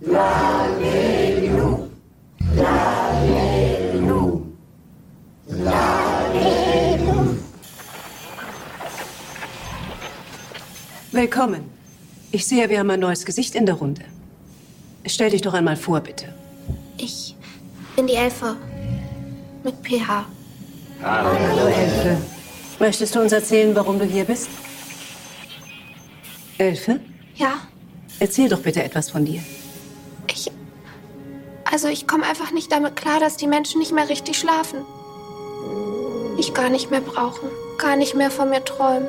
Lalelu. Lalelu. Lalelu. Willkommen. Ich sehe, wir haben ein neues Gesicht in der Runde. Stell dich doch einmal vor, bitte. Ich bin die Elfe. Mit PH. Hallo, Elfe. Möchtest du uns erzählen, warum du hier bist? Elfe? Ja, Erzähl doch bitte etwas von dir. Ich. Also, ich komme einfach nicht damit klar, dass die Menschen nicht mehr richtig schlafen. Mich gar nicht mehr brauchen. Gar nicht mehr von mir träumen.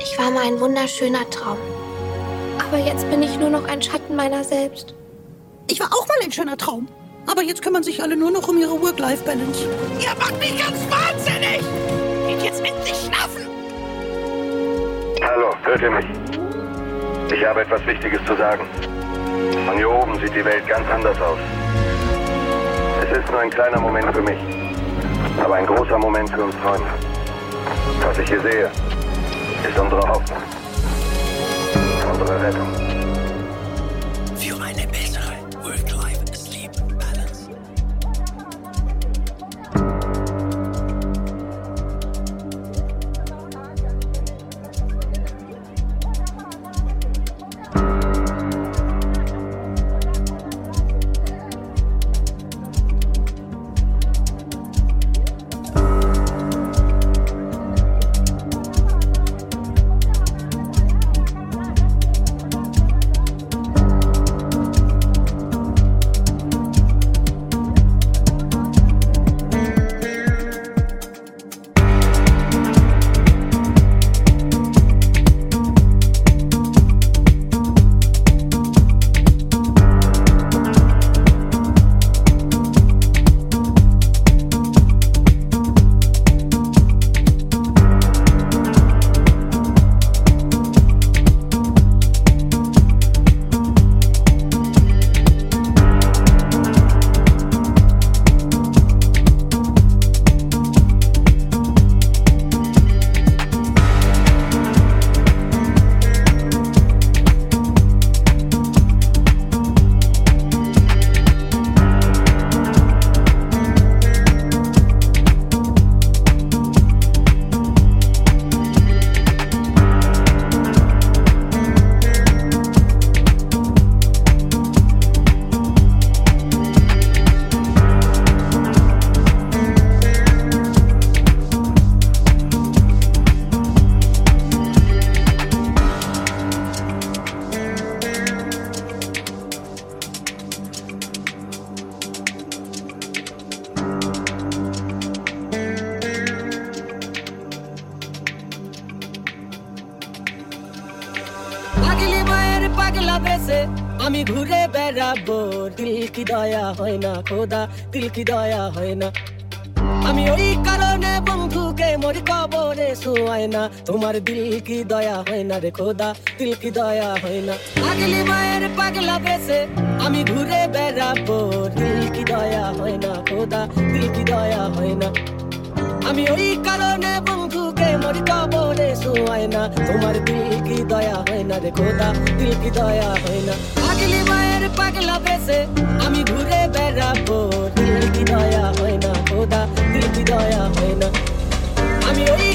Ich war mal ein wunderschöner Traum. Aber jetzt bin ich nur noch ein Schatten meiner selbst. Ich war auch mal ein schöner Traum. Aber jetzt kümmern sich alle nur noch um ihre Work-Life-Balance. Ihr macht mich ganz wahnsinnig! Geht jetzt endlich schlafen! Hallo, hört ihr mich? Ich habe etwas Wichtiges zu sagen. Von hier oben sieht die Welt ganz anders aus. Es ist nur ein kleiner Moment für mich, aber ein großer Moment für uns Träumer. Was ich hier sehe, ist unsere Hoffnung. Unsere Rettung. কি দয়া হয় না, খোদা, দিল কি দয়া হয় না। আমি ওই কারণে বন্ধুকে মরি কবরে শুয়াই না। তোমার দিল কি দয়া হয় না রে খোদা, দিল কি দয়া হয় না। পাগলি মায়ের পাগলা বেসে আমি ঘুরে বেড়াবো। দিল কি দয়া হয় না, খোদা, দিল কি দয়া হয় না। আমি ওই কারণে বন্ধুকে মরি কবরে শুয়াই না। তোমার দিল কি দয়া হয় না রে খোদা, দিল কি দয়া হয় না। পাগলি মায়ের পাগলা বেসে আমি ঘুরে বেড়াবো। দিল কি দয়া হয় না, খোদা, দিল কি দয়া হয় না। আমি ওই